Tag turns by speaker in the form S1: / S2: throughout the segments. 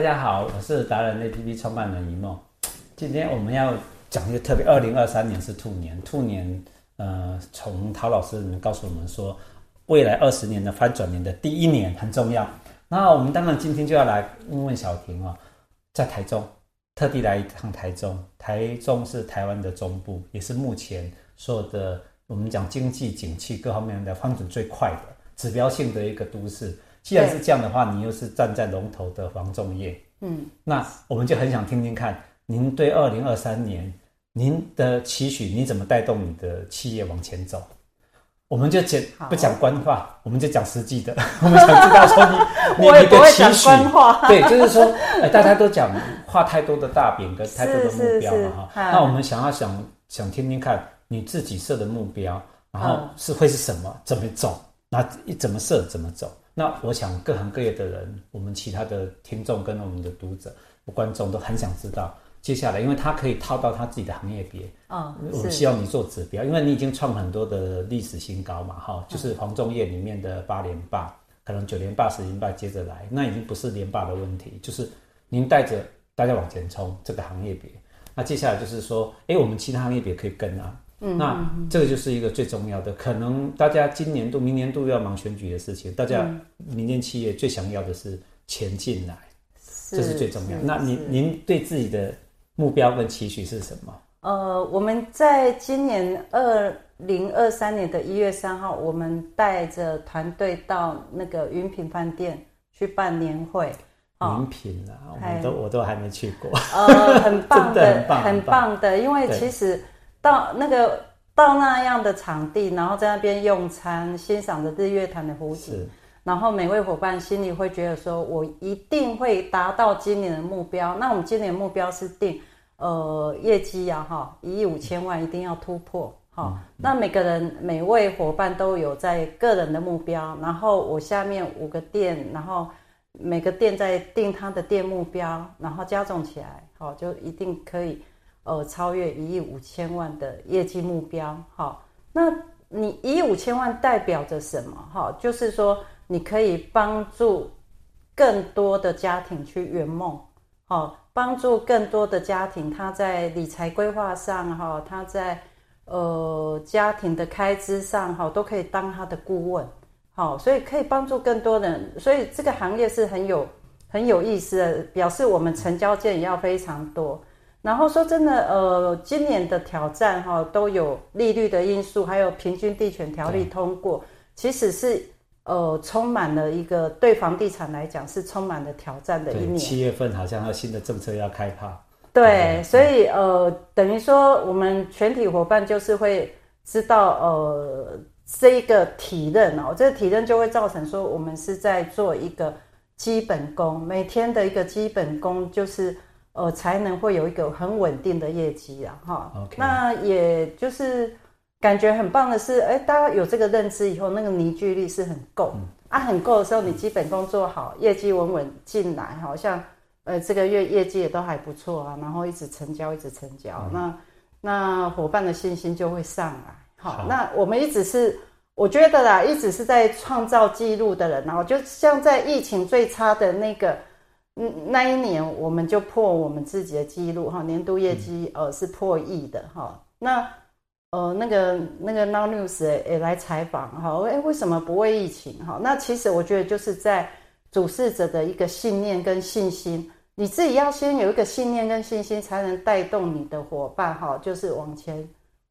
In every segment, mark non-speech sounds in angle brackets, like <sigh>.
S1: 大家好，我是达人 APP 创办人一梦。今天我们要讲一个特别，二零二三年是兔年，兔年呃，从陶老师们告诉我们说，未来二十年的翻转年的第一年很重要。那我们当然今天就要来问问小婷哦，在台中特地来一趟台中，台中是台湾的中部，也是目前所有的我们讲经济景气各方面的翻转最快的指标性的一个都市。既然是这样的话，你又是站在龙头的房仲业，嗯，那我们就很想听听看，您对二零二三年您的期许，你怎么带动你的企业往前走？我们就讲不讲官话，我们就讲实际的。<laughs> 我们想知道说你 <laughs> 你的期许，<laughs> 对，就是说，呃，大家都讲画太多的大饼跟太多的目标嘛哈。那我们想要想想听听看，你自己设的目标，然后是会是什么？怎么走？那怎么设？怎么走？那我想各行各业的人，我们其他的听众跟我们的读者、观众都很想知道接下来，因为他可以套到他自己的行业别。啊、哦，我希望你做指标，因为你已经创很多的历史新高嘛，哈，就是黄仲业里面的八连霸，可能九连霸、十连霸接着来，那已经不是连霸的问题，就是您带着大家往前冲这个行业别。那接下来就是说，哎，我们其他行业别可以跟啊。嗯，那这个就是一个最重要的，可能大家今年度、明年度要忙选举的事情，大家民间企业最想要的是钱进来，是这是最重要的。那您您对自己的目标跟期许是什么？
S2: 呃，我们在今年二零二三年的一月三号，我们带着团队到那个云品饭店去办年会。
S1: 云品啊，我都我都还没去过。
S2: 呃，很棒的，<laughs> 很棒，很棒的，因为其实。到那个到那样的场地，然后在那边用餐，欣赏着日月潭的湖景，然后每位伙伴心里会觉得说，我一定会达到今年的目标。那我们今年的目标是定，呃，业绩呀，哈，一亿五千万一定要突破，好。那每个人每位伙伴都有在个人的目标，然后我下面五个店，然后每个店在定他的店目标，然后加总起来，好，就一定可以。呃，超越一亿五千万的业绩目标，好，那你一亿五千万代表着什么？哈，就是说你可以帮助更多的家庭去圆梦，好，帮助更多的家庭他在理财规划上，哈，他在呃家庭的开支上，哈，都可以当他的顾问，好，所以可以帮助更多人，所以这个行业是很有很有意思的，表示我们成交件也要非常多。然后说真的，呃，今年的挑战哈，都有利率的因素，还有平均地权条例通过，其实是呃充满了一个对房地产来讲是充满了挑战的一年。
S1: 七月份好像有新的政策要开趴。
S2: 对，对所以呃，等于说我们全体伙伴就是会知道，呃，这一个体认哦，这个体认就会造成说我们是在做一个基本功，每天的一个基本功就是。呃，才能会有一个很稳定的业绩啊，哈。Okay. 那也就是感觉很棒的是，哎，大家有这个认知以后，那个凝聚力是很够、嗯、啊，很够的时候，你基本功做好，业绩稳稳进来，好像呃这个月业绩也都还不错啊，然后一直成交，一直成交，嗯、那那伙伴的信心就会上来。好，好那我们一直是，我觉得啦，一直是在创造记录的人，然后就像在疫情最差的那个。嗯，那一年我们就破我们自己的记录哈，年度业绩呃是破亿的哈。那呃那个那个 Now News 也来采访哈，哎为什么不为疫情哈？那其实我觉得就是在主事者的一个信念跟信心，你自己要先有一个信念跟信心，才能带动你的伙伴哈，就是往前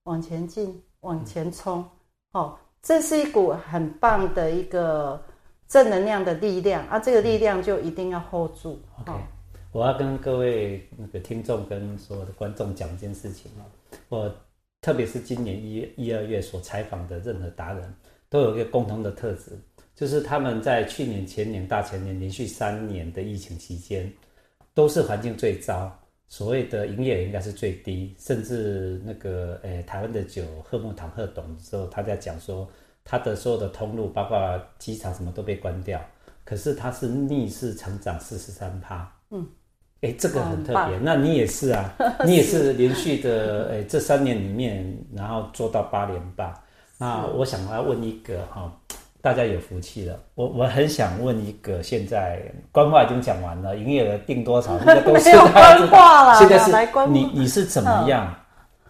S2: 往前进往前冲，哦，这是一股很棒的一个。正能量的力量啊，这个力量就一定要 hold 住。
S1: OK，我要跟各位那个听众跟所有的观众讲一件事情啊，我特别是今年一月、一二月所采访的任何达人，都有一个共同的特质，就是他们在去年、前年、大前年连续三年的疫情期间，都是环境最糟，所谓的营业额应该是最低，甚至那个诶、欸、台湾的酒贺木堂贺董的时候，他在讲说。他的所有的通路，包括机场什么都被关掉，可是他是逆势成长四十三趴。嗯，哎、欸，这个很特别。那你也是啊，<laughs> 你也是连续的，哎、欸，这三年里面，然后做到八连霸。那我想要问一个哈，大家有福气了。我我很想问一个，现在官话已经讲完了，营业额定多少？现在都是 <laughs>
S2: 官话了。
S1: 现在是你你是怎么样？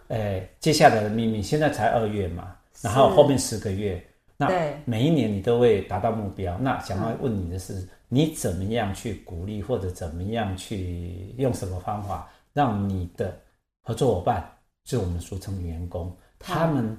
S1: 哎、嗯，接下来的秘密，现在才二月嘛，然后后面十个月，那每一年你都会达到目标。那想要问你的是，嗯、你怎么样去鼓励，或者怎么样去用什么方法，让你的合作伙伴，就是我们俗称员工，他们。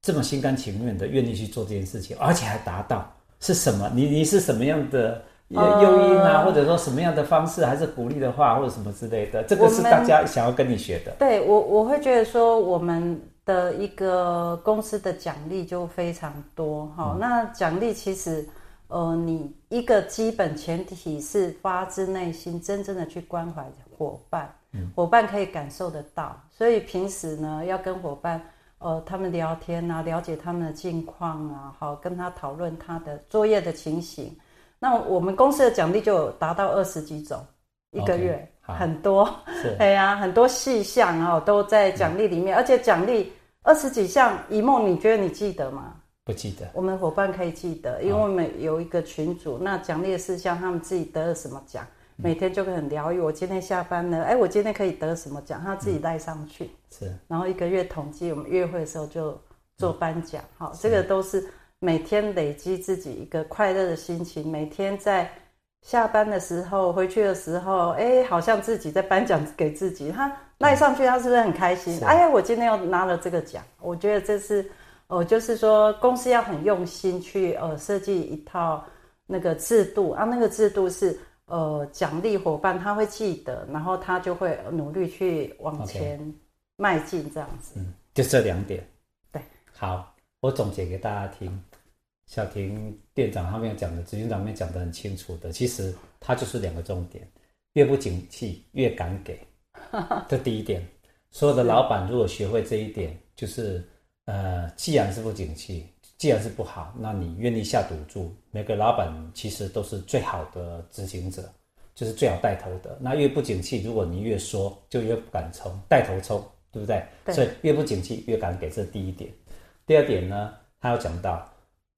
S1: 这么心甘情愿的愿意去做这件事情，而且还达到是什么？你你是什么样的诱因啊、呃？或者说什么样的方式，还是鼓励的话，或者什么之类的？这个是大家想要跟你学的。
S2: 对我，我会觉得说，我们的一个公司的奖励就非常多哈、嗯。那奖励其实，呃，你一个基本前提是发自内心，真正的去关怀伙伴，嗯，伙伴可以感受得到。所以平时呢，要跟伙伴。呃，他们聊天啊，了解他们的近况啊，好，跟他讨论他的作业的情形。那我们公司的奖励就有达到二十几种，一个月、okay, 很多，对 <laughs> 呀、啊，很多细项啊都在奖励里面，嗯、而且奖励二十几项，一梦你觉得你记得吗？
S1: 不记得。我
S2: 们伙伴可以记得，因为我们有一个群组，哦、那奖励的事项，他们自己得了什么奖。每天就会很疗愈。我今天下班了，哎，我今天可以得什么奖？他自己带上去，是。然后一个月统计，我们约会的时候就做颁奖，好，这个都是每天累积自己一个快乐的心情。每天在下班的时候、回去的时候，哎，好像自己在颁奖给自己。他赖上去，他是不是很开心？哎呀，我今天又拿了这个奖。我觉得这是，呃，就是说公司要很用心去呃设计一套那个制度啊，那个制度是。呃，奖励伙伴他会记得，然后他就会努力去往前迈进，这样子。
S1: 嗯，就这两点。
S2: 对，
S1: 好，我总结给大家听。小婷店长他们讲的，执行长们讲的很清楚的，其实他就是两个重点：越不景气越敢给。<laughs> 这第一点，所有的老板如果学会这一点，就是呃，既然是不景气。既然是不好，那你愿意下赌注？每个老板其实都是最好的执行者，就是最好带头的。那越不景气，如果你越说，就越不敢冲，带头冲，对不对？对。所以越不景气越敢给，这第一点。第二点呢，他要讲到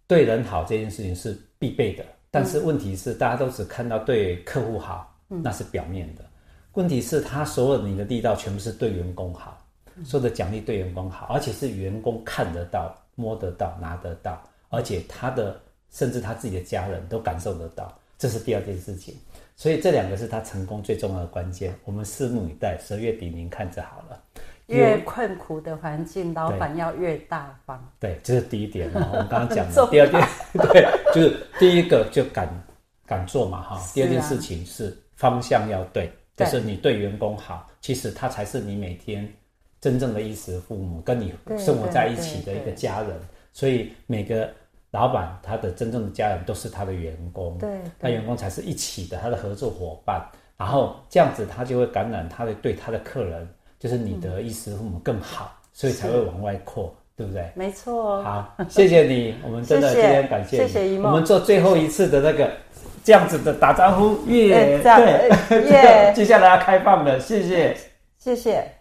S1: 对人好这件事情是必备的，但是问题是大家都只看到对客户好，那是表面的。问题是他所有你的力道全部是对员工好，所有的奖励对员工好，而且是员工看得到。摸得到，拿得到，而且他的甚至他自己的家人都感受得到，这是第二件事情。所以这两个是他成功最重要的关键。我们拭目以待，十二月底您看着好了。
S2: 越困苦的环境，老板要越大方。
S1: 对，这是第一点。我们刚刚讲的 <laughs> 第二点，对，就是第一个就敢敢做嘛，哈。第二件事情是方向要对，就是你对员工好，其实他才是你每天。真正的衣食父母跟你生活在一起的一个家人，所以每个老板他的真正的家人都是他的员工，对，他员工才是一起的，他的合作伙伴。然后这样子他就会感染他的对他的客人，就是你的衣食父母更好，所以才会往外扩，对不对？
S2: 没错。
S1: 好，谢谢你，我们真的今天感谢，谢谢一梦。我们做最后一次的那个这样子的打招呼，耶，对，耶，<laughs> 接下来要开放了，谢谢，
S2: 谢谢。